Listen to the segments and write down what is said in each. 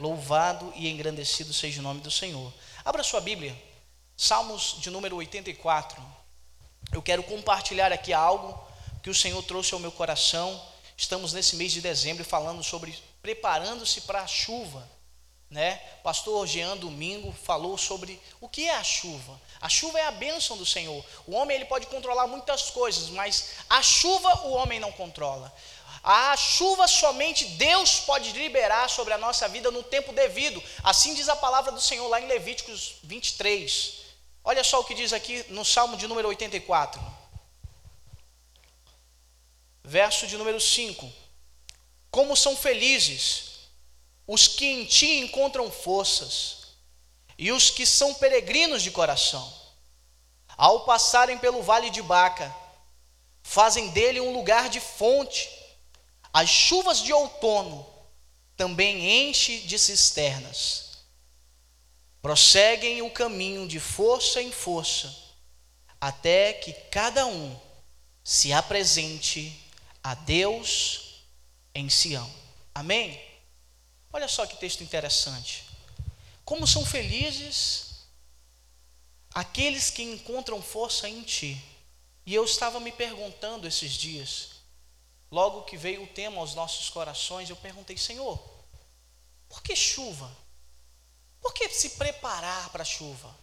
Louvado e engrandecido seja o nome do Senhor. Abra sua Bíblia, Salmos de número 84. Eu quero compartilhar aqui algo que o Senhor trouxe ao meu coração. Estamos nesse mês de dezembro falando sobre preparando-se para a chuva né? Pastor Jean Domingo falou sobre o que é a chuva. A chuva é a bênção do Senhor. O homem ele pode controlar muitas coisas, mas a chuva o homem não controla. A chuva somente Deus pode liberar sobre a nossa vida no tempo devido. Assim diz a palavra do Senhor lá em Levíticos 23. Olha só o que diz aqui no Salmo de número 84. Verso de número 5. Como são felizes os que em ti encontram forças, e os que são peregrinos de coração. Ao passarem pelo vale de Baca, fazem dele um lugar de fonte. As chuvas de outono também enche de cisternas. Prosseguem o caminho de força em força, até que cada um se apresente a Deus em Sião. Amém? Olha só que texto interessante. Como são felizes aqueles que encontram força em ti. E eu estava me perguntando esses dias, logo que veio o tema aos nossos corações, eu perguntei, Senhor, por que chuva? Por que se preparar para a chuva?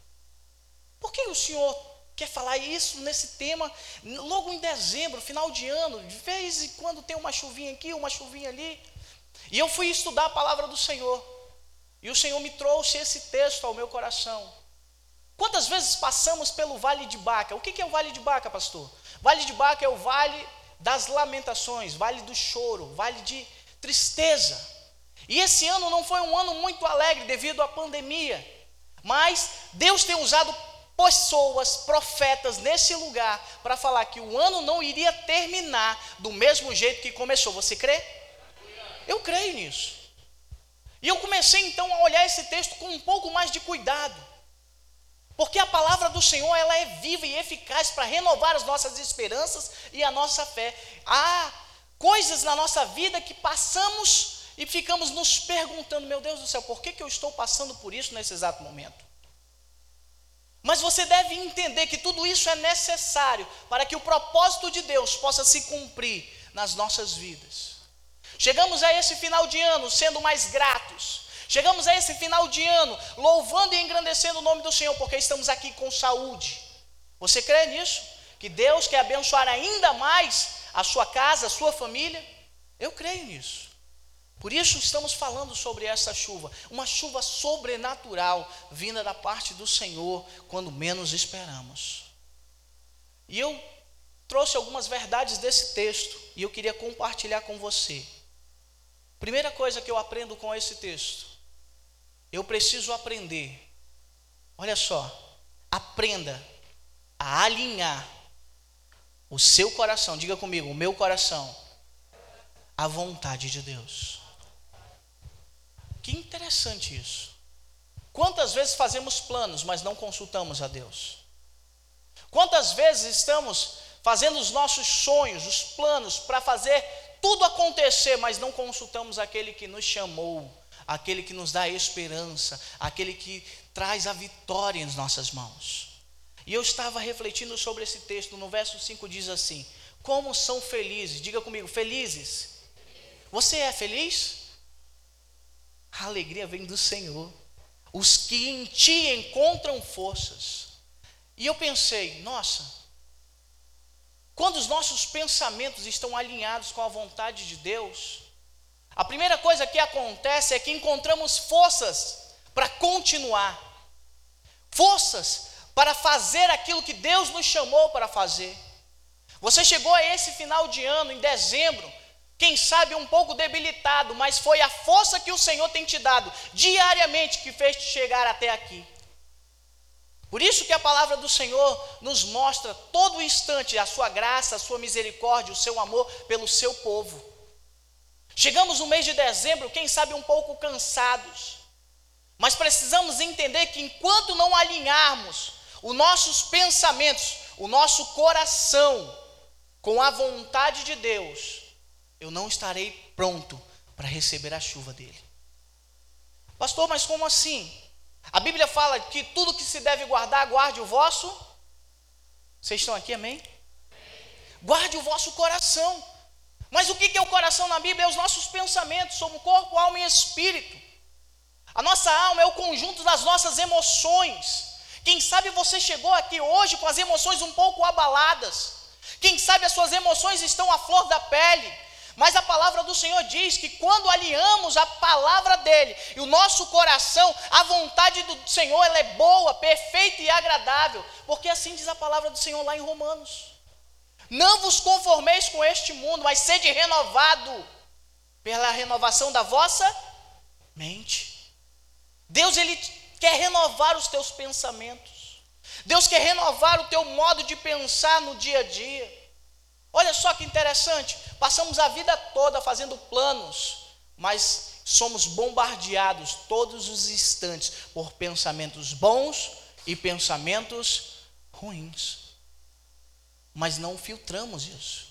Por que o Senhor quer falar isso nesse tema logo em dezembro, final de ano? De vez em quando tem uma chuvinha aqui, uma chuvinha ali. E eu fui estudar a palavra do Senhor. E o Senhor me trouxe esse texto ao meu coração. Quantas vezes passamos pelo Vale de Baca? O que é o Vale de Baca, pastor? Vale de Baca é o vale das lamentações, vale do choro, vale de tristeza. E esse ano não foi um ano muito alegre devido à pandemia, mas Deus tem usado pessoas, profetas nesse lugar para falar que o ano não iria terminar do mesmo jeito que começou. Você crê? Eu creio nisso. E eu comecei então a olhar esse texto com um pouco mais de cuidado. Porque a palavra do Senhor, ela é viva e eficaz para renovar as nossas esperanças e a nossa fé. Há coisas na nossa vida que passamos e ficamos nos perguntando, meu Deus do céu, por que, que eu estou passando por isso nesse exato momento? Mas você deve entender que tudo isso é necessário para que o propósito de Deus possa se cumprir nas nossas vidas. Chegamos a esse final de ano sendo mais gratos. Chegamos a esse final de ano louvando e engrandecendo o nome do Senhor, porque estamos aqui com saúde. Você crê nisso? Que Deus quer abençoar ainda mais a sua casa, a sua família? Eu creio nisso. Por isso estamos falando sobre essa chuva, uma chuva sobrenatural vinda da parte do Senhor quando menos esperamos. E eu trouxe algumas verdades desse texto e eu queria compartilhar com você. Primeira coisa que eu aprendo com esse texto, eu preciso aprender, olha só, aprenda a alinhar o seu coração, diga comigo, o meu coração, à vontade de Deus. Que interessante isso. Quantas vezes fazemos planos, mas não consultamos a Deus? Quantas vezes estamos fazendo os nossos sonhos, os planos para fazer tudo acontecer, mas não consultamos aquele que nos chamou, aquele que nos dá esperança, aquele que traz a vitória em nossas mãos. E eu estava refletindo sobre esse texto, no verso 5 diz assim: Como são felizes, diga comigo, felizes. Você é feliz? A alegria vem do Senhor. Os que em ti encontram forças. E eu pensei, nossa, quando os nossos pensamentos estão alinhados com a vontade de Deus, a primeira coisa que acontece é que encontramos forças para continuar, forças para fazer aquilo que Deus nos chamou para fazer. Você chegou a esse final de ano, em dezembro, quem sabe um pouco debilitado, mas foi a força que o Senhor tem te dado diariamente que fez te chegar até aqui. Por isso que a palavra do Senhor nos mostra todo instante a sua graça, a sua misericórdia, o seu amor pelo seu povo. Chegamos no mês de dezembro, quem sabe um pouco cansados, mas precisamos entender que enquanto não alinharmos os nossos pensamentos, o nosso coração com a vontade de Deus, eu não estarei pronto para receber a chuva dele. Pastor, mas como assim? A Bíblia fala que tudo que se deve guardar, guarde o vosso. Vocês estão aqui, amém? Guarde o vosso coração. Mas o que é o coração na Bíblia? É os nossos pensamentos, somos corpo, alma e espírito. A nossa alma é o conjunto das nossas emoções. Quem sabe você chegou aqui hoje com as emoções um pouco abaladas. Quem sabe as suas emoções estão à flor da pele. Mas a palavra do Senhor diz que quando alinhamos a palavra dele e o nosso coração, a vontade do Senhor ela é boa, perfeita e agradável, porque assim diz a palavra do Senhor lá em Romanos. Não vos conformeis com este mundo, mas sede renovado pela renovação da vossa mente. Deus ele quer renovar os teus pensamentos. Deus quer renovar o teu modo de pensar no dia a dia. Olha só que interessante, passamos a vida toda fazendo planos, mas somos bombardeados todos os instantes por pensamentos bons e pensamentos ruins. Mas não filtramos isso.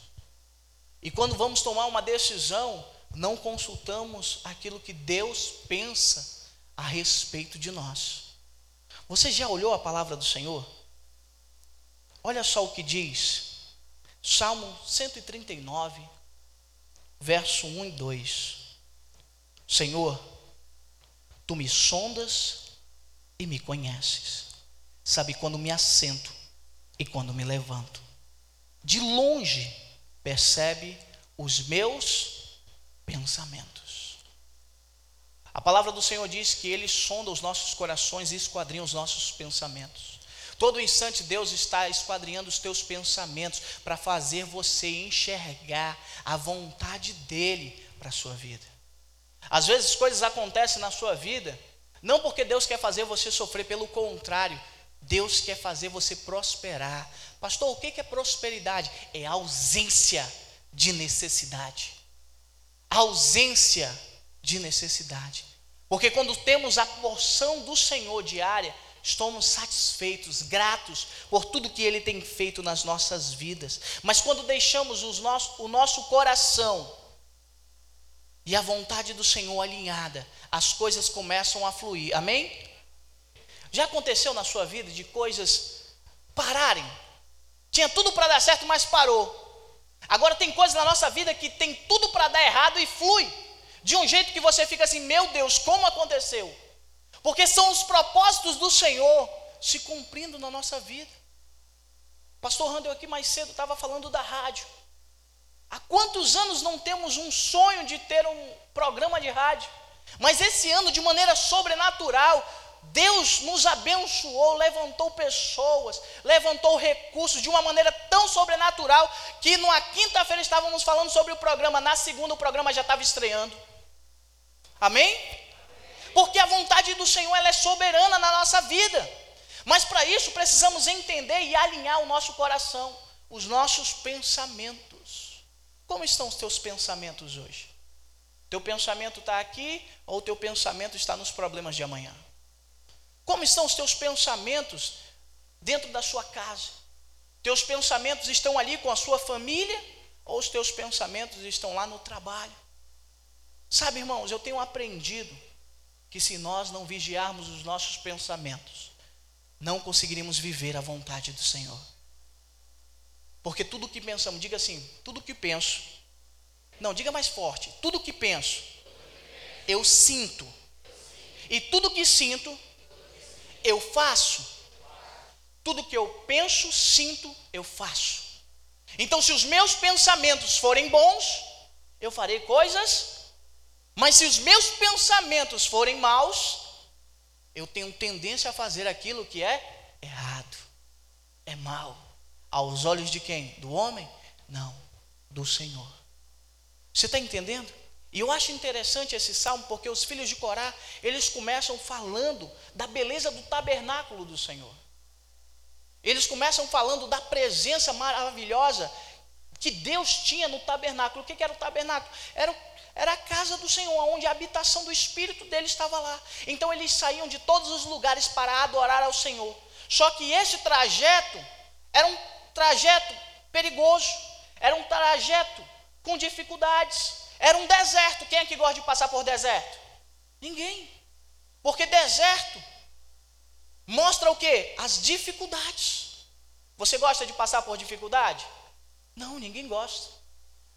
E quando vamos tomar uma decisão, não consultamos aquilo que Deus pensa a respeito de nós. Você já olhou a palavra do Senhor? Olha só o que diz Salmo 139, verso 1 e 2. Senhor, tu me sondas e me conheces. Sabe quando me assento e quando me levanto. De longe percebe os meus pensamentos. A palavra do Senhor diz que Ele sonda os nossos corações e esquadrinha os nossos pensamentos. Todo instante Deus está esquadrinhando os teus pensamentos para fazer você enxergar a vontade dele para a sua vida. Às vezes coisas acontecem na sua vida, não porque Deus quer fazer você sofrer, pelo contrário, Deus quer fazer você prosperar. Pastor, o que é prosperidade? É ausência de necessidade. Ausência de necessidade. Porque quando temos a porção do Senhor diária, estamos satisfeitos, gratos por tudo que Ele tem feito nas nossas vidas. Mas quando deixamos nosso, o nosso coração e a vontade do Senhor alinhada, as coisas começam a fluir. Amém? Já aconteceu na sua vida de coisas pararem? Tinha tudo para dar certo, mas parou. Agora tem coisas na nossa vida que tem tudo para dar errado e flui. De um jeito que você fica assim, meu Deus, como aconteceu? porque são os propósitos do Senhor se cumprindo na nossa vida. Pastor Randall aqui mais cedo estava falando da rádio. Há quantos anos não temos um sonho de ter um programa de rádio? Mas esse ano, de maneira sobrenatural, Deus nos abençoou, levantou pessoas, levantou recursos de uma maneira tão sobrenatural que na quinta-feira estávamos falando sobre o programa, na segunda o programa já estava estreando. Amém? porque a vontade do Senhor ela é soberana na nossa vida. Mas para isso precisamos entender e alinhar o nosso coração, os nossos pensamentos. Como estão os teus pensamentos hoje? Teu pensamento está aqui ou teu pensamento está nos problemas de amanhã? Como estão os teus pensamentos dentro da sua casa? Teus pensamentos estão ali com a sua família ou os teus pensamentos estão lá no trabalho? Sabe, irmãos, eu tenho aprendido que se nós não vigiarmos os nossos pensamentos, não conseguiríamos viver a vontade do Senhor. Porque tudo que pensamos, diga assim, tudo que penso, não, diga mais forte, tudo que penso, eu sinto, e tudo que sinto, eu faço. Tudo que eu penso, sinto, eu faço. Então, se os meus pensamentos forem bons, eu farei coisas mas se os meus pensamentos forem maus, eu tenho tendência a fazer aquilo que é errado, é mal. Aos olhos de quem? Do homem? Não, do Senhor. Você está entendendo? E eu acho interessante esse salmo porque os filhos de Corá, eles começam falando da beleza do tabernáculo do Senhor. Eles começam falando da presença maravilhosa que Deus tinha no tabernáculo. O que era o tabernáculo? Era era a casa do Senhor, onde a habitação do Espírito dele estava lá. Então eles saíam de todos os lugares para adorar ao Senhor. Só que esse trajeto era um trajeto perigoso, era um trajeto com dificuldades, era um deserto. Quem é que gosta de passar por deserto? Ninguém. deserto mostra o que? As dificuldades. Você gosta de passar por dificuldade? Não, ninguém gosta.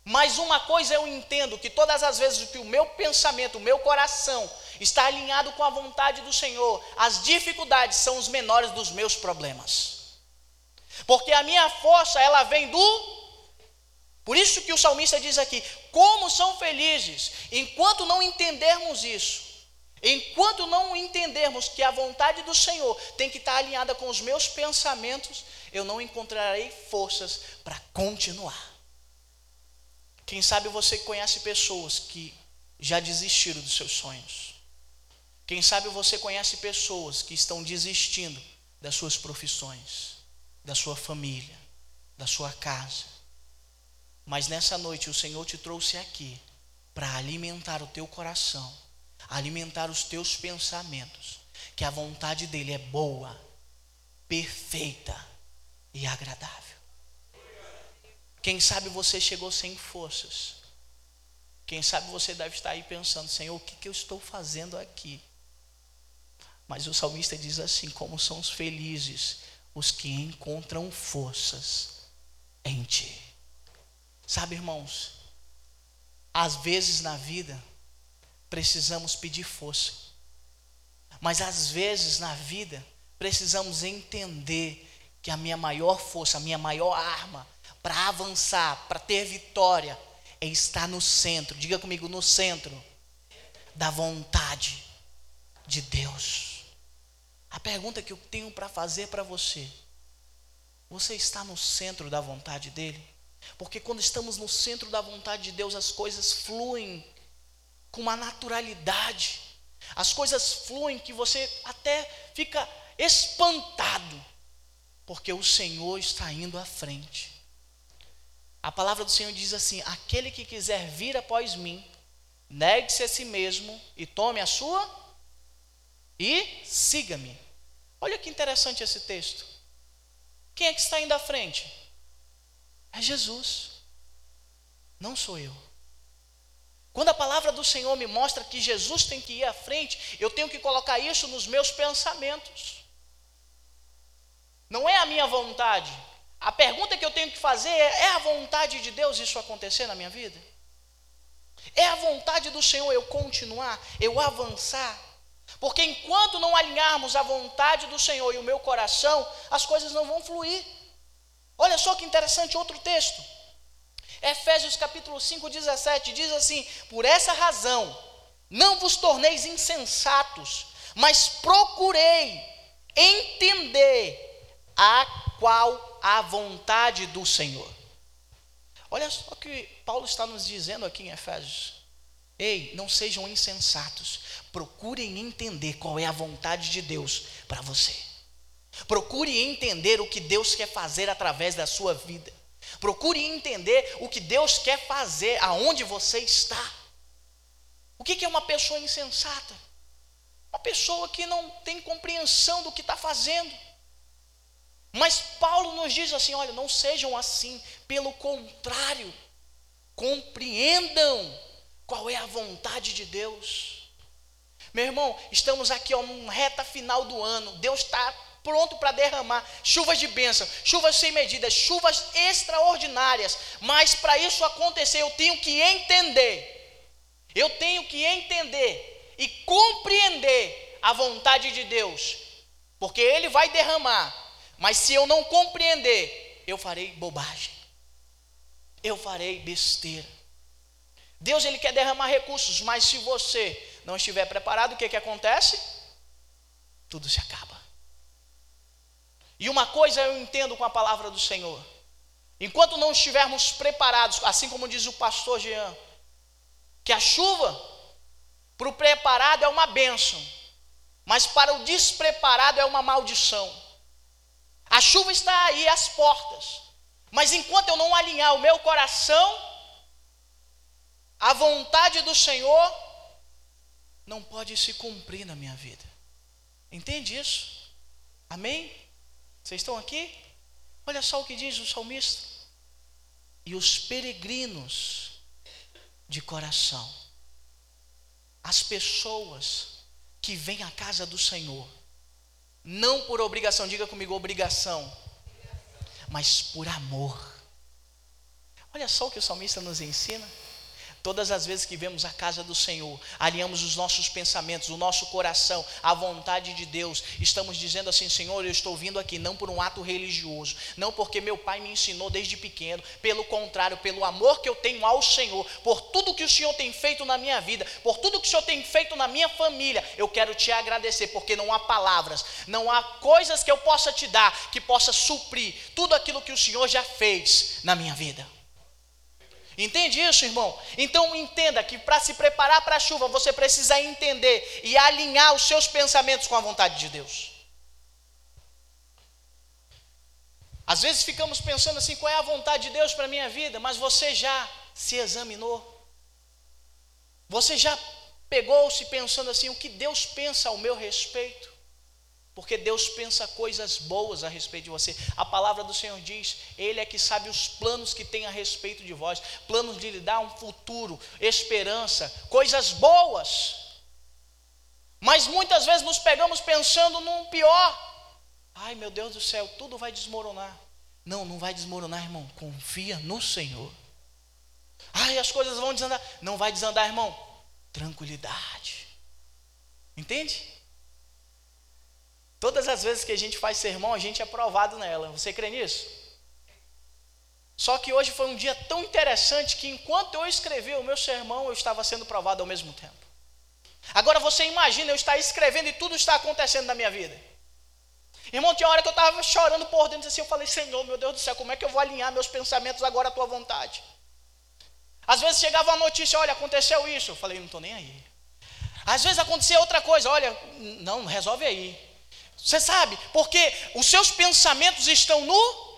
Mas uma coisa eu entendo que todas as vezes que o meu pensamento, o meu coração está alinhado com a vontade do Senhor, as dificuldades são os menores dos meus problemas. Porque a minha força, ela vem do por isso que o salmista diz aqui: como são felizes, enquanto não entendermos isso, enquanto não entendermos que a vontade do Senhor tem que estar alinhada com os meus pensamentos, eu não encontrarei forças para continuar. Quem sabe você conhece pessoas que já desistiram dos seus sonhos. Quem sabe você conhece pessoas que estão desistindo das suas profissões, da sua família, da sua casa. Mas nessa noite o Senhor te trouxe aqui para alimentar o teu coração, alimentar os teus pensamentos, que a vontade dele é boa, perfeita e agradável. Quem sabe você chegou sem forças. Quem sabe você deve estar aí pensando, Senhor, o que, que eu estou fazendo aqui? Mas o salmista diz assim: como são os felizes os que encontram forças em ti. Sabe, irmãos, às vezes na vida precisamos pedir força, mas às vezes na vida precisamos entender que a minha maior força, a minha maior arma para avançar, para ter vitória, é estar no centro, diga comigo, no centro da vontade de Deus. A pergunta que eu tenho para fazer para você: você está no centro da vontade dEle? Porque quando estamos no centro da vontade de Deus, as coisas fluem com uma naturalidade, as coisas fluem que você até fica espantado, porque o Senhor está indo à frente. A palavra do Senhor diz assim: aquele que quiser vir após mim, negue-se a si mesmo e tome a sua e siga-me. Olha que interessante esse texto. Quem é que está indo à frente? É Jesus, não sou eu. Quando a palavra do Senhor me mostra que Jesus tem que ir à frente, eu tenho que colocar isso nos meus pensamentos. Não é a minha vontade, a pergunta que eu tenho que fazer é: é a vontade de Deus isso acontecer na minha vida? É a vontade do Senhor eu continuar, eu avançar? Porque enquanto não alinharmos a vontade do Senhor e o meu coração, as coisas não vão fluir. Olha só que interessante outro texto. Efésios capítulo 5, 17 diz assim: Por essa razão, não vos torneis insensatos, mas procurei entender a qual a vontade do Senhor. Olha só o que Paulo está nos dizendo aqui em Efésios. Ei, não sejam insensatos. Procurem entender qual é a vontade de Deus para você. Procure entender o que Deus quer fazer através da sua vida. Procure entender o que Deus quer fazer aonde você está. O que é uma pessoa insensata? Uma pessoa que não tem compreensão do que está fazendo. Mas Paulo nos diz assim: olha, não sejam assim, pelo contrário, compreendam qual é a vontade de Deus. Meu irmão, estamos aqui ó, numa reta final do ano, Deus está pronto para derramar chuvas de bênção, chuvas sem medida, chuvas extraordinárias, mas para isso acontecer, eu tenho que entender, eu tenho que entender e compreender a vontade de Deus, porque Ele vai derramar mas se eu não compreender, eu farei bobagem. Eu farei besteira. Deus ele quer derramar recursos, mas se você não estiver preparado, o que que acontece? Tudo se acaba. E uma coisa eu entendo com a palavra do Senhor. Enquanto não estivermos preparados, assim como diz o pastor Jean, que a chuva para o preparado é uma bênção, mas para o despreparado é uma maldição. A chuva está aí às portas. Mas enquanto eu não alinhar o meu coração à vontade do Senhor, não pode se cumprir na minha vida. Entende isso? Amém? Vocês estão aqui? Olha só o que diz o salmista. E os peregrinos de coração, as pessoas que vem à casa do Senhor, não por obrigação, diga comigo obrigação, mas por amor. Olha só o que o salmista nos ensina. Todas as vezes que vemos a casa do Senhor, alinhamos os nossos pensamentos, o nosso coração à vontade de Deus, estamos dizendo assim: Senhor, eu estou vindo aqui não por um ato religioso, não porque meu pai me ensinou desde pequeno, pelo contrário, pelo amor que eu tenho ao Senhor, por tudo que o Senhor tem feito na minha vida, por tudo que o Senhor tem feito na minha família, eu quero te agradecer, porque não há palavras, não há coisas que eu possa te dar que possa suprir tudo aquilo que o Senhor já fez na minha vida. Entende isso, irmão? Então entenda que para se preparar para a chuva, você precisa entender e alinhar os seus pensamentos com a vontade de Deus. Às vezes ficamos pensando assim, qual é a vontade de Deus para a minha vida? Mas você já se examinou? Você já pegou-se pensando assim, o que Deus pensa ao meu respeito? Porque Deus pensa coisas boas a respeito de você. A palavra do Senhor diz: Ele é que sabe os planos que tem a respeito de vós planos de lhe dar um futuro, esperança, coisas boas. Mas muitas vezes nos pegamos pensando num pior. Ai meu Deus do céu, tudo vai desmoronar. Não, não vai desmoronar, irmão. Confia no Senhor. Ai, as coisas vão desandar. Não vai desandar, irmão. Tranquilidade. Entende? Todas as vezes que a gente faz sermão, a gente é provado nela. Você crê nisso? Só que hoje foi um dia tão interessante que enquanto eu escrevi o meu sermão, eu estava sendo provado ao mesmo tempo. Agora você imagina eu estar escrevendo e tudo está acontecendo na minha vida. Irmão, tinha hora que eu estava chorando por dentro assim, eu falei, Senhor, meu Deus do céu, como é que eu vou alinhar meus pensamentos agora à tua vontade? Às vezes chegava uma notícia, olha, aconteceu isso. Eu falei, não estou nem aí. Às vezes acontecia outra coisa, olha, não, resolve aí. Você sabe, porque os seus pensamentos estão no.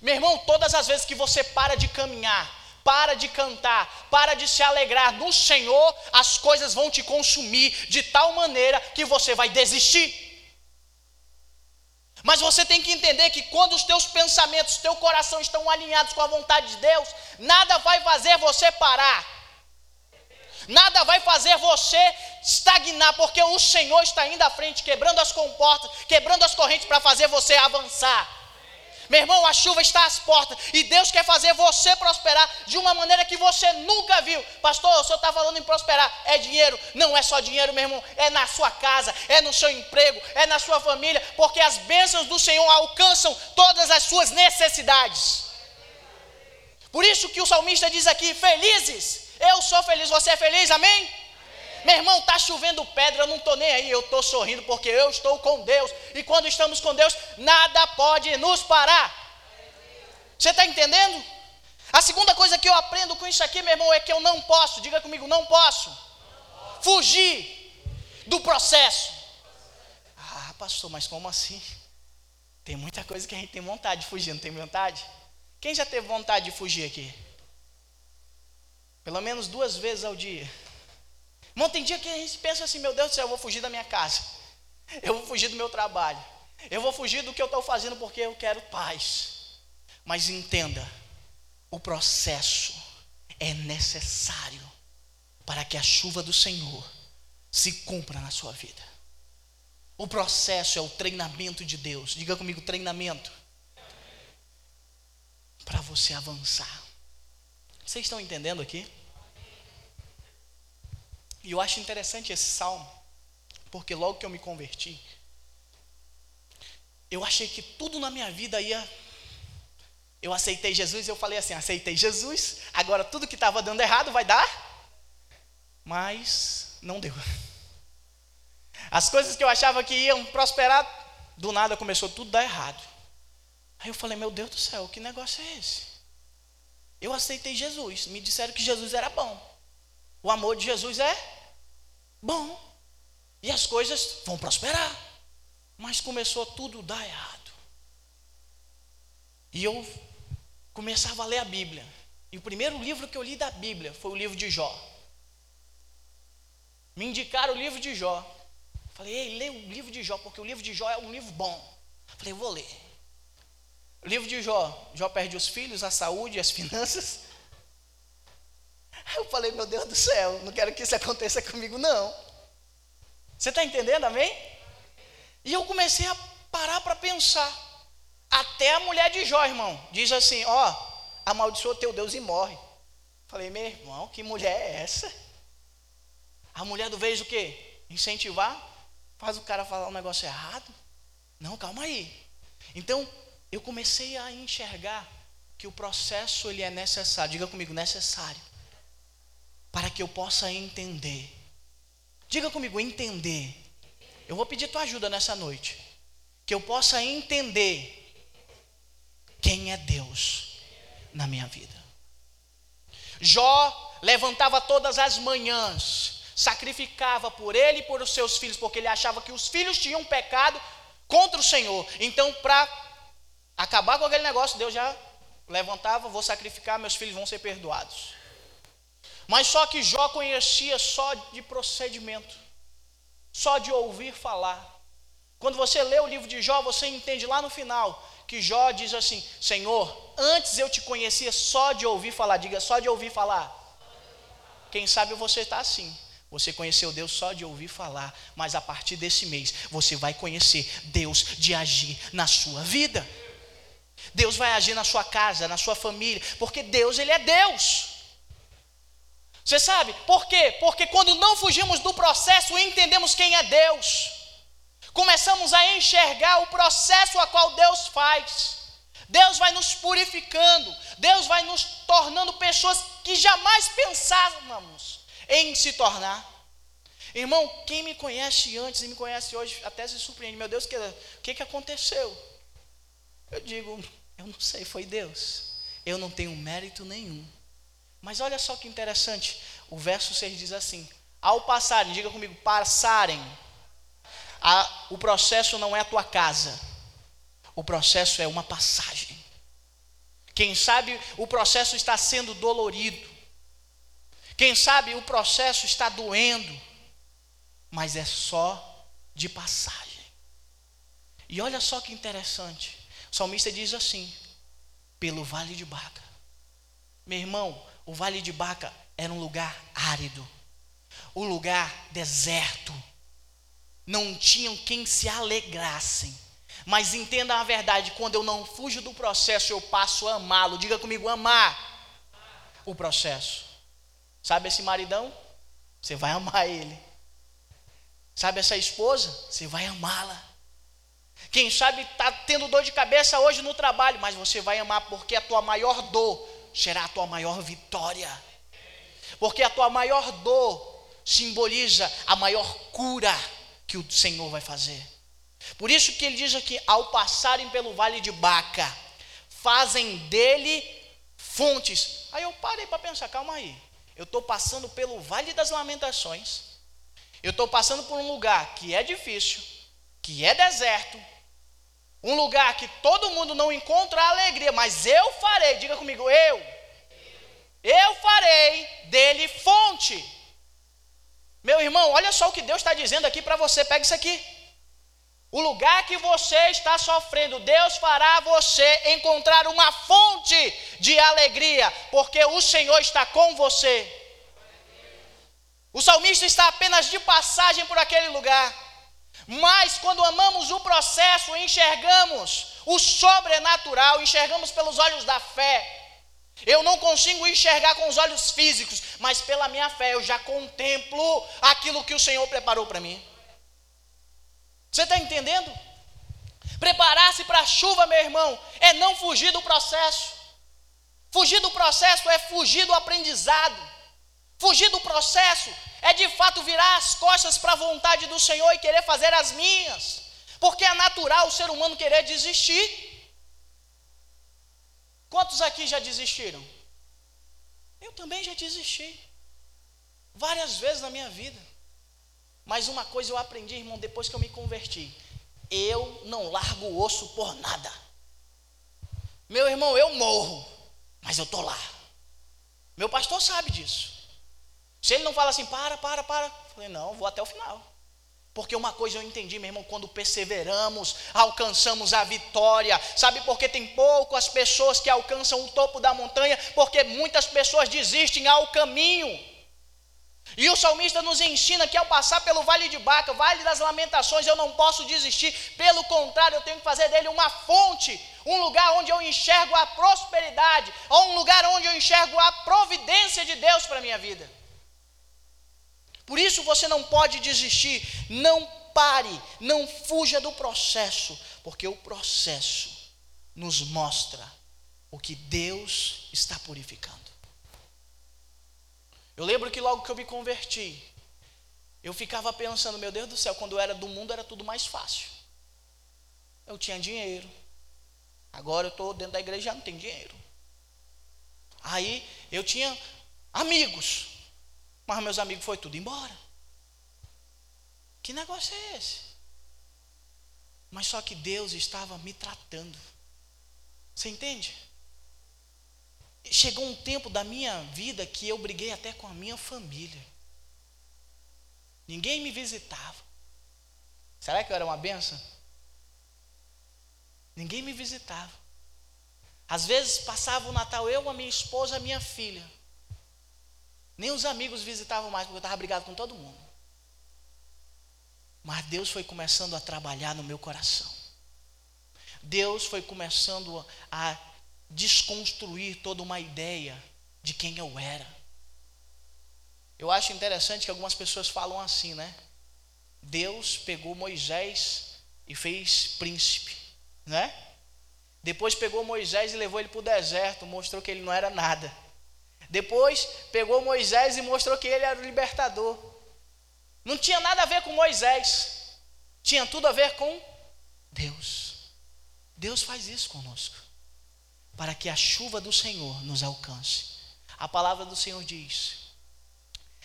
Meu irmão, todas as vezes que você para de caminhar, para de cantar, para de se alegrar no Senhor, as coisas vão te consumir de tal maneira que você vai desistir. Mas você tem que entender que quando os teus pensamentos, teu coração estão alinhados com a vontade de Deus, nada vai fazer você parar nada vai fazer você estagnar, porque o Senhor está indo à frente, quebrando as comportas, quebrando as correntes para fazer você avançar. Meu irmão, a chuva está às portas e Deus quer fazer você prosperar de uma maneira que você nunca viu. Pastor, o senhor está falando em prosperar. É dinheiro? Não é só dinheiro, meu irmão. É na sua casa, é no seu emprego, é na sua família, porque as bênçãos do Senhor alcançam todas as suas necessidades. Por isso que o salmista diz aqui: felizes eu sou feliz, você é feliz, amém? Meu irmão, está chovendo pedra, eu não estou nem aí, eu estou sorrindo porque eu estou com Deus. E quando estamos com Deus, nada pode nos parar. Você está entendendo? A segunda coisa que eu aprendo com isso aqui, meu irmão, é que eu não posso, diga comigo, não posso, fugir do processo. Ah, pastor, mas como assim? Tem muita coisa que a gente tem vontade de fugir, não tem vontade? Quem já teve vontade de fugir aqui? Pelo menos duas vezes ao dia. Irmão, tem dia que a gente pensa assim, meu Deus do céu, eu vou fugir da minha casa. Eu vou fugir do meu trabalho. Eu vou fugir do que eu estou fazendo porque eu quero paz. Mas entenda, o processo é necessário para que a chuva do Senhor se cumpra na sua vida. O processo é o treinamento de Deus. Diga comigo, treinamento. Para você avançar. Vocês estão entendendo aqui? E eu acho interessante esse salmo, porque logo que eu me converti, eu achei que tudo na minha vida ia. Eu aceitei Jesus e eu falei assim: aceitei Jesus, agora tudo que estava dando errado vai dar, mas não deu. As coisas que eu achava que iam prosperar, do nada começou tudo a dar errado. Aí eu falei: meu Deus do céu, que negócio é esse? Eu aceitei Jesus. Me disseram que Jesus era bom. O amor de Jesus é bom. E as coisas vão prosperar. Mas começou tudo dar errado. E eu começava a ler a Bíblia. E o primeiro livro que eu li da Bíblia foi o livro de Jó. Me indicaram o livro de Jó. Falei, ei, lê o livro de Jó, porque o livro de Jó é um livro bom. Falei, vou ler. Livro de Jó, Jó perde os filhos, a saúde, as finanças. Eu falei, meu Deus do céu, não quero que isso aconteça comigo, não. Você está entendendo, amém? E eu comecei a parar para pensar. Até a mulher de Jó, irmão, diz assim: Ó, amaldiçoa teu Deus e morre. Falei, meu irmão, que mulher é essa? A mulher do vez o quê? Incentivar? Faz o cara falar um negócio errado? Não, calma aí. Então, eu comecei a enxergar que o processo ele é necessário. Diga comigo, necessário. Para que eu possa entender. Diga comigo, entender. Eu vou pedir tua ajuda nessa noite. Que eu possa entender quem é Deus na minha vida. Jó levantava todas as manhãs, sacrificava por ele e por os seus filhos, porque ele achava que os filhos tinham pecado contra o Senhor. Então, para acabar com aquele negócio, Deus já levantava, vou sacrificar, meus filhos vão ser perdoados. Mas só que Jó conhecia só de procedimento, só de ouvir falar. Quando você lê o livro de Jó, você entende lá no final que Jó diz assim: Senhor, antes eu te conhecia só de ouvir falar, diga só de ouvir falar. Quem sabe você está assim. Você conheceu Deus só de ouvir falar, mas a partir desse mês você vai conhecer Deus de agir na sua vida. Deus vai agir na sua casa, na sua família, porque Deus, Ele é Deus. Você sabe por quê? Porque quando não fugimos do processo, entendemos quem é Deus. Começamos a enxergar o processo a qual Deus faz. Deus vai nos purificando, Deus vai nos tornando pessoas que jamais pensávamos em se tornar. Irmão, quem me conhece antes e me conhece hoje até se surpreende. Meu Deus, o que, que aconteceu? Eu digo, eu não sei, foi Deus. Eu não tenho mérito nenhum. Mas olha só que interessante. O verso 6 diz assim: Ao passarem, diga comigo, passarem. A, o processo não é a tua casa. O processo é uma passagem. Quem sabe o processo está sendo dolorido. Quem sabe o processo está doendo. Mas é só de passagem. E olha só que interessante. O salmista diz assim: pelo vale de Baca. Meu irmão, o vale de Baca era um lugar árido, um lugar deserto. Não tinham quem se alegrassem. Mas entenda a verdade: quando eu não fujo do processo, eu passo a amá-lo. Diga comigo, amar o processo. Sabe esse maridão? Você vai amar ele. Sabe essa esposa? Você vai amá-la. Quem sabe está tendo dor de cabeça hoje no trabalho, mas você vai amar porque a tua maior dor será a tua maior vitória. Porque a tua maior dor simboliza a maior cura que o Senhor vai fazer. Por isso que ele diz aqui: ao passarem pelo vale de Baca, fazem dele fontes. Aí eu parei para pensar, calma aí. Eu estou passando pelo vale das lamentações. Eu estou passando por um lugar que é difícil, que é deserto, um lugar que todo mundo não encontra alegria, mas eu farei, diga comigo, eu. Eu farei dele fonte. Meu irmão, olha só o que Deus está dizendo aqui para você, pega isso aqui. O lugar que você está sofrendo, Deus fará você encontrar uma fonte de alegria, porque o Senhor está com você. O salmista está apenas de passagem por aquele lugar. Mas quando amamos o processo, enxergamos o sobrenatural, enxergamos pelos olhos da fé. Eu não consigo enxergar com os olhos físicos, mas pela minha fé eu já contemplo aquilo que o Senhor preparou para mim. Você está entendendo? Preparar-se para a chuva, meu irmão, é não fugir do processo. Fugir do processo é fugir do aprendizado. Fugir do processo é de fato virar as costas para a vontade do Senhor e querer fazer as minhas, porque é natural o ser humano querer desistir. Quantos aqui já desistiram? Eu também já desisti, várias vezes na minha vida. Mas uma coisa eu aprendi, irmão, depois que eu me converti: eu não largo o osso por nada. Meu irmão, eu morro, mas eu estou lá. Meu pastor sabe disso. Se ele não fala assim, para, para, para, eu falei, não, vou até o final. Porque uma coisa eu entendi, meu irmão, quando perseveramos, alcançamos a vitória. Sabe por que tem poucas pessoas que alcançam o topo da montanha? Porque muitas pessoas desistem ao caminho. E o salmista nos ensina que ao passar pelo vale de Baca, vale das lamentações, eu não posso desistir, pelo contrário, eu tenho que fazer dele uma fonte, um lugar onde eu enxergo a prosperidade, ou um lugar onde eu enxergo a providência de Deus para a minha vida. Por isso você não pode desistir, não pare, não fuja do processo, porque o processo nos mostra o que Deus está purificando. Eu lembro que logo que eu me converti, eu ficava pensando, meu Deus do céu, quando eu era do mundo era tudo mais fácil. Eu tinha dinheiro. Agora eu estou dentro da igreja não tenho dinheiro. Aí eu tinha amigos, mas meus amigos foi tudo embora. Que negócio é esse? Mas só que Deus estava me tratando. Você entende? Chegou um tempo da minha vida que eu briguei até com a minha família. Ninguém me visitava. Será que eu era uma benção? Ninguém me visitava. Às vezes passava o Natal eu, a minha esposa, a minha filha. Nem os amigos visitavam mais, porque eu estava brigado com todo mundo. Mas Deus foi começando a trabalhar no meu coração. Deus foi começando a desconstruir toda uma ideia de quem eu era. Eu acho interessante que algumas pessoas falam assim, né? Deus pegou Moisés e fez príncipe, né? Depois pegou Moisés e levou ele para o deserto, mostrou que ele não era nada. Depois pegou Moisés e mostrou que ele era o libertador. Não tinha nada a ver com Moisés, tinha tudo a ver com Deus. Deus faz isso conosco para que a chuva do Senhor nos alcance. A palavra do Senhor diz: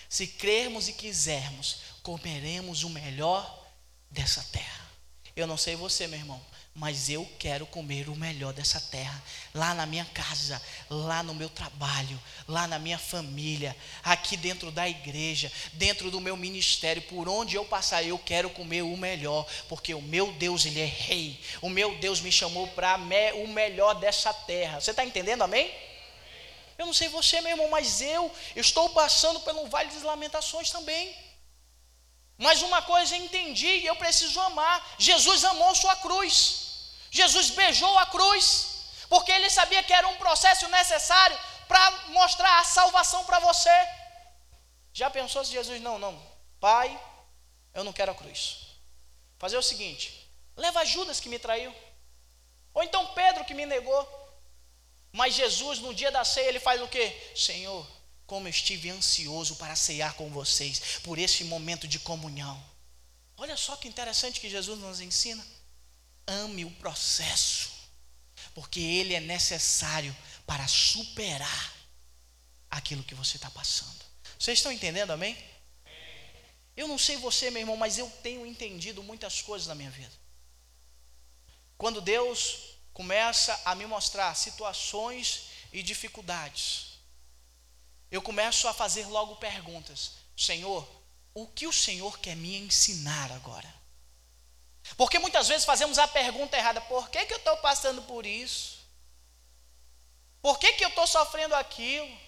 se crermos e quisermos, comeremos o melhor dessa terra. Eu não sei você, meu irmão, mas eu quero comer o melhor dessa terra, lá na minha casa, lá no meu trabalho, lá na minha família, aqui dentro da igreja, dentro do meu ministério, por onde eu passar, eu quero comer o melhor, porque o meu Deus, Ele é rei, o meu Deus me chamou para o melhor dessa terra. Você está entendendo, amém? Eu não sei você, meu irmão, mas eu estou passando pelo vale das lamentações também. Mas uma coisa eu entendi, eu preciso amar. Jesus amou sua cruz. Jesus beijou a cruz, porque ele sabia que era um processo necessário para mostrar a salvação para você. Já pensou se Jesus, não, não, Pai, eu não quero a cruz. Fazer o seguinte: leva Judas que me traiu, ou então Pedro que me negou. Mas Jesus, no dia da ceia, ele faz o que? Senhor, como eu estive ansioso para ceiar com vocês, por esse momento de comunhão. Olha só que interessante que Jesus nos ensina. Ame o processo, porque ele é necessário para superar aquilo que você está passando. Vocês estão entendendo, amém? Eu não sei você, meu irmão, mas eu tenho entendido muitas coisas na minha vida. Quando Deus começa a me mostrar situações e dificuldades, eu começo a fazer logo perguntas: Senhor, o que o Senhor quer me ensinar agora? Porque muitas vezes fazemos a pergunta errada: por que, que eu estou passando por isso? Por que, que eu estou sofrendo aquilo?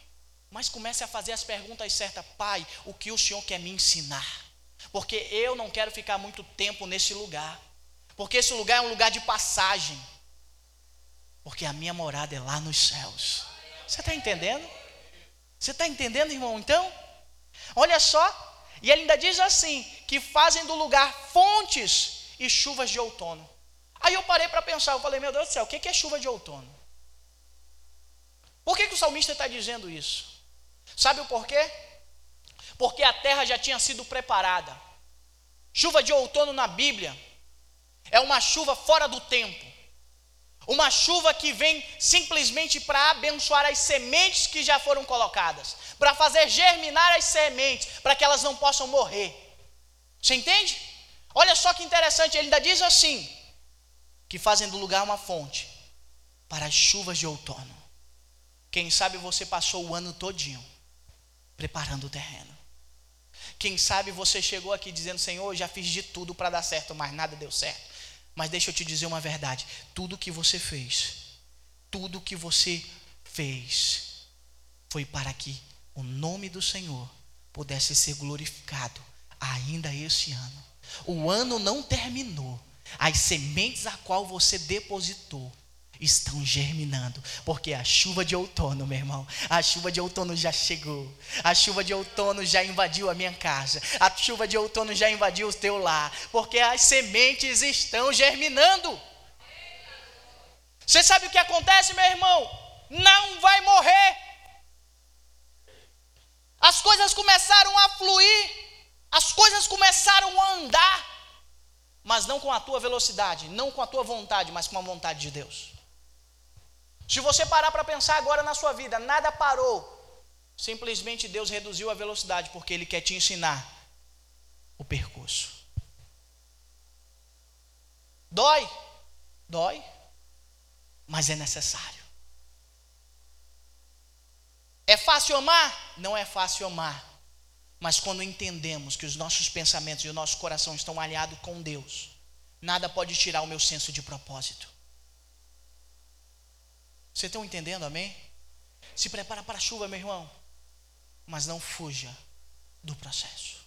Mas comece a fazer as perguntas certas, Pai, o que o Senhor quer me ensinar? Porque eu não quero ficar muito tempo nesse lugar. Porque esse lugar é um lugar de passagem. Porque a minha morada é lá nos céus. Você está entendendo? Você está entendendo, irmão? Então, olha só. E ele ainda diz assim: que fazem do lugar fontes e chuvas de outono. Aí eu parei para pensar, eu falei, meu Deus do céu, o que é chuva de outono? Por que, que o salmista está dizendo isso? Sabe o porquê? Porque a terra já tinha sido preparada. Chuva de outono na Bíblia é uma chuva fora do tempo. Uma chuva que vem simplesmente para abençoar as sementes que já foram colocadas, para fazer germinar as sementes, para que elas não possam morrer. Você entende? Olha só que interessante, ele ainda diz assim: que fazem do lugar uma fonte para as chuvas de outono. Quem sabe você passou o ano todinho preparando o terreno. Quem sabe você chegou aqui dizendo: Senhor, já fiz de tudo para dar certo, mas nada deu certo. Mas deixa eu te dizer uma verdade: tudo que você fez, tudo que você fez, foi para que o nome do Senhor pudesse ser glorificado ainda este ano. O ano não terminou. As sementes a qual você depositou estão germinando, porque a chuva de outono, meu irmão, a chuva de outono já chegou. A chuva de outono já invadiu a minha casa. A chuva de outono já invadiu o teu lar, porque as sementes estão germinando. Você sabe o que acontece, meu irmão? Não vai morrer. As coisas começaram a fluir, as coisas começaram a andar, mas não com a tua velocidade, não com a tua vontade, mas com a vontade de Deus. Se você parar para pensar agora na sua vida, nada parou. Simplesmente Deus reduziu a velocidade porque Ele quer te ensinar o percurso. Dói, dói, mas é necessário. É fácil amar? Não é fácil amar. Mas quando entendemos que os nossos pensamentos e o nosso coração estão alinhados com Deus, nada pode tirar o meu senso de propósito. Vocês estão entendendo, amém? Se prepara para a chuva, meu irmão. Mas não fuja do processo.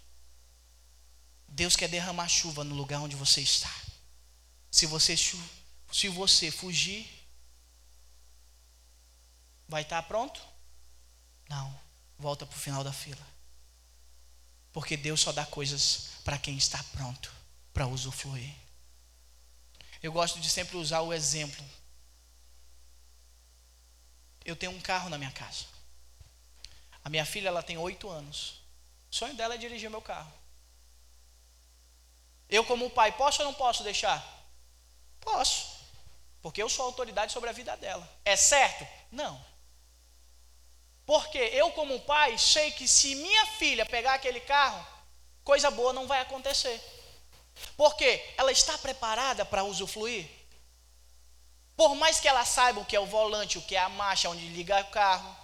Deus quer derramar chuva no lugar onde você está. Se você, se você fugir, vai estar pronto? Não. Volta para o final da fila. Porque Deus só dá coisas para quem está pronto para usufruir. Eu gosto de sempre usar o exemplo eu tenho um carro na minha casa. A minha filha ela tem oito anos. O sonho dela é dirigir meu carro. Eu, como pai, posso ou não posso deixar? Posso. Porque eu sou autoridade sobre a vida dela. É certo? Não. Porque eu, como pai, sei que se minha filha pegar aquele carro, coisa boa não vai acontecer. Porque ela está preparada para usufruir? Por mais que ela saiba o que é o volante, o que é a marcha, onde liga o carro,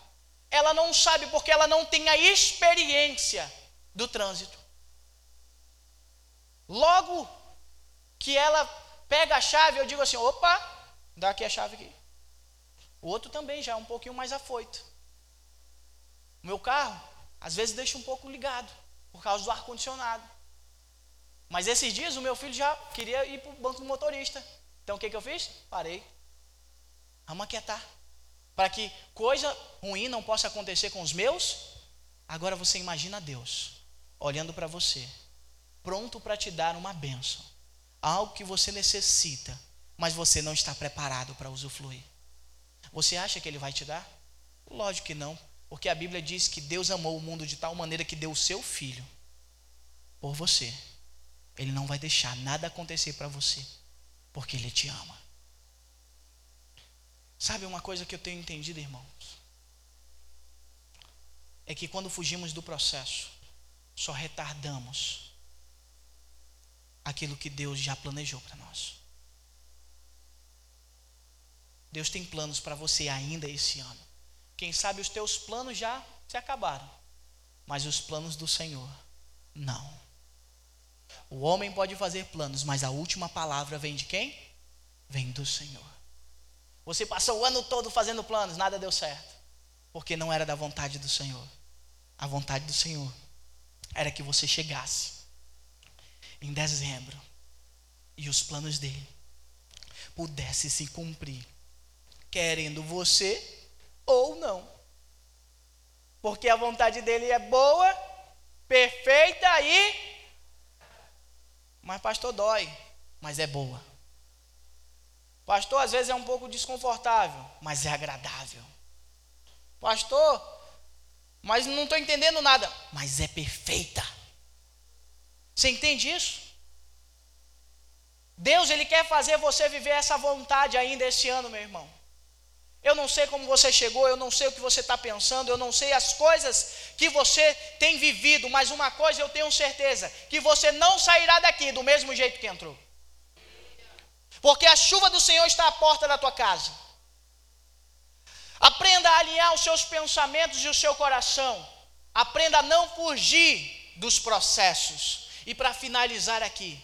ela não sabe porque ela não tem a experiência do trânsito. Logo que ela pega a chave, eu digo assim: opa, dá aqui a chave aqui. O outro também já é um pouquinho mais afoito. Meu carro, às vezes, deixa um pouco ligado, por causa do ar-condicionado. Mas esses dias o meu filho já queria ir para o banco do motorista. Então o que, que eu fiz? Parei. Vamos aquietar. Para que coisa ruim não possa acontecer com os meus. Agora você imagina Deus olhando para você, pronto para te dar uma bênção, algo que você necessita, mas você não está preparado para usufruir. Você acha que Ele vai te dar? Lógico que não, porque a Bíblia diz que Deus amou o mundo de tal maneira que deu o seu filho por você. Ele não vai deixar nada acontecer para você, porque Ele te ama. Sabe uma coisa que eu tenho entendido, irmãos? É que quando fugimos do processo, só retardamos aquilo que Deus já planejou para nós. Deus tem planos para você ainda esse ano. Quem sabe os teus planos já se acabaram, mas os planos do Senhor, não. O homem pode fazer planos, mas a última palavra vem de quem? Vem do Senhor. Você passou o ano todo fazendo planos, nada deu certo. Porque não era da vontade do Senhor. A vontade do Senhor era que você chegasse em dezembro e os planos dele pudessem se cumprir, querendo você ou não. Porque a vontade dele é boa, perfeita e. Mas, pastor, dói, mas é boa. Pastor, às vezes é um pouco desconfortável, mas é agradável. Pastor, mas não estou entendendo nada, mas é perfeita. Você entende isso? Deus, Ele quer fazer você viver essa vontade ainda esse ano, meu irmão. Eu não sei como você chegou, eu não sei o que você está pensando, eu não sei as coisas que você tem vivido, mas uma coisa eu tenho certeza: que você não sairá daqui do mesmo jeito que entrou. Porque a chuva do Senhor está à porta da tua casa. Aprenda a alinhar os seus pensamentos e o seu coração. Aprenda a não fugir dos processos. E para finalizar aqui,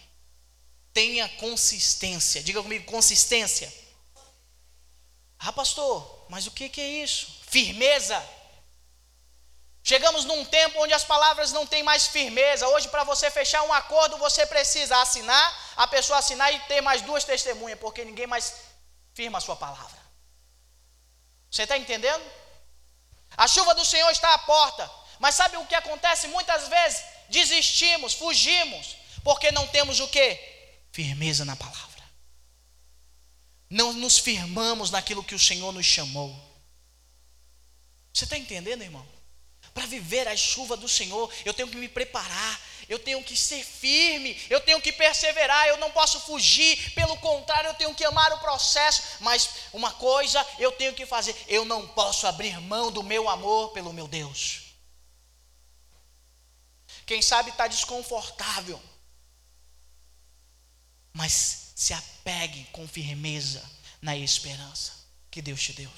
tenha consistência. Diga comigo, consistência. Ah, pastor, mas o que, que é isso? Firmeza. Chegamos num tempo onde as palavras não têm mais firmeza. Hoje, para você fechar um acordo, você precisa assinar, a pessoa assinar e ter mais duas testemunhas, porque ninguém mais firma a sua palavra. Você está entendendo? A chuva do Senhor está à porta. Mas sabe o que acontece? Muitas vezes desistimos, fugimos, porque não temos o que? Firmeza na palavra. Não nos firmamos naquilo que o Senhor nos chamou. Você está entendendo, irmão? Para viver a chuva do Senhor, eu tenho que me preparar, eu tenho que ser firme, eu tenho que perseverar, eu não posso fugir, pelo contrário, eu tenho que amar o processo, mas uma coisa eu tenho que fazer, eu não posso abrir mão do meu amor pelo meu Deus. Quem sabe está desconfortável, mas se apegue com firmeza na esperança que Deus te deu.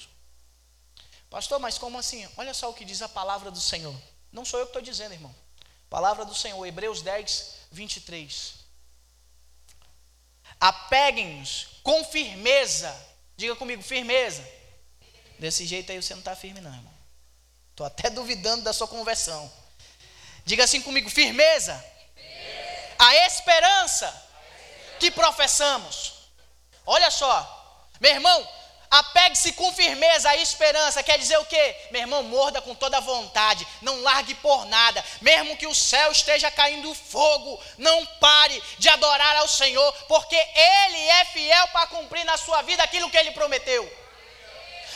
Pastor, mas como assim? Olha só o que diz a palavra do Senhor. Não sou eu que estou dizendo, irmão. Palavra do Senhor, Hebreus 10, 23. Apeguem-nos com firmeza. Diga comigo, firmeza. Desse jeito aí você não está firme, não, irmão. Estou até duvidando da sua conversão. Diga assim comigo, firmeza. A esperança que professamos. Olha só, meu irmão, Apegue-se com firmeza à esperança. Quer dizer o quê? Meu irmão, morda com toda vontade. Não largue por nada. Mesmo que o céu esteja caindo fogo, não pare de adorar ao Senhor, porque Ele é fiel para cumprir na sua vida aquilo que Ele prometeu.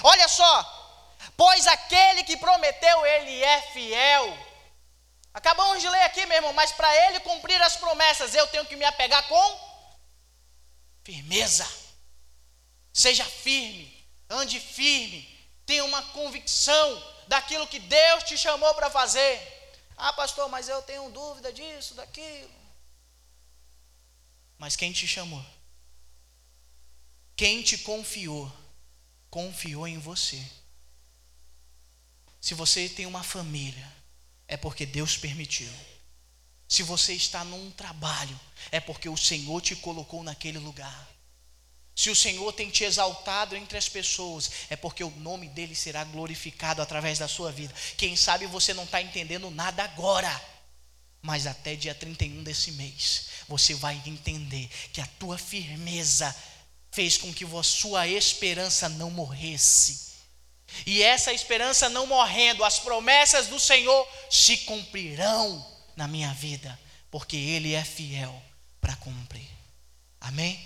Olha só. Pois aquele que prometeu, Ele é fiel. Acabamos de ler aqui, meu irmão, mas para Ele cumprir as promessas, eu tenho que me apegar com firmeza. Seja firme, ande firme, tenha uma convicção daquilo que Deus te chamou para fazer. Ah, pastor, mas eu tenho dúvida disso, daquilo. Mas quem te chamou? Quem te confiou? Confiou em você. Se você tem uma família, é porque Deus permitiu. Se você está num trabalho, é porque o Senhor te colocou naquele lugar. Se o Senhor tem te exaltado entre as pessoas, é porque o nome dele será glorificado através da sua vida. Quem sabe você não está entendendo nada agora, mas até dia 31 desse mês, você vai entender que a tua firmeza fez com que a sua esperança não morresse. E essa esperança não morrendo, as promessas do Senhor se cumprirão na minha vida, porque Ele é fiel para cumprir. Amém?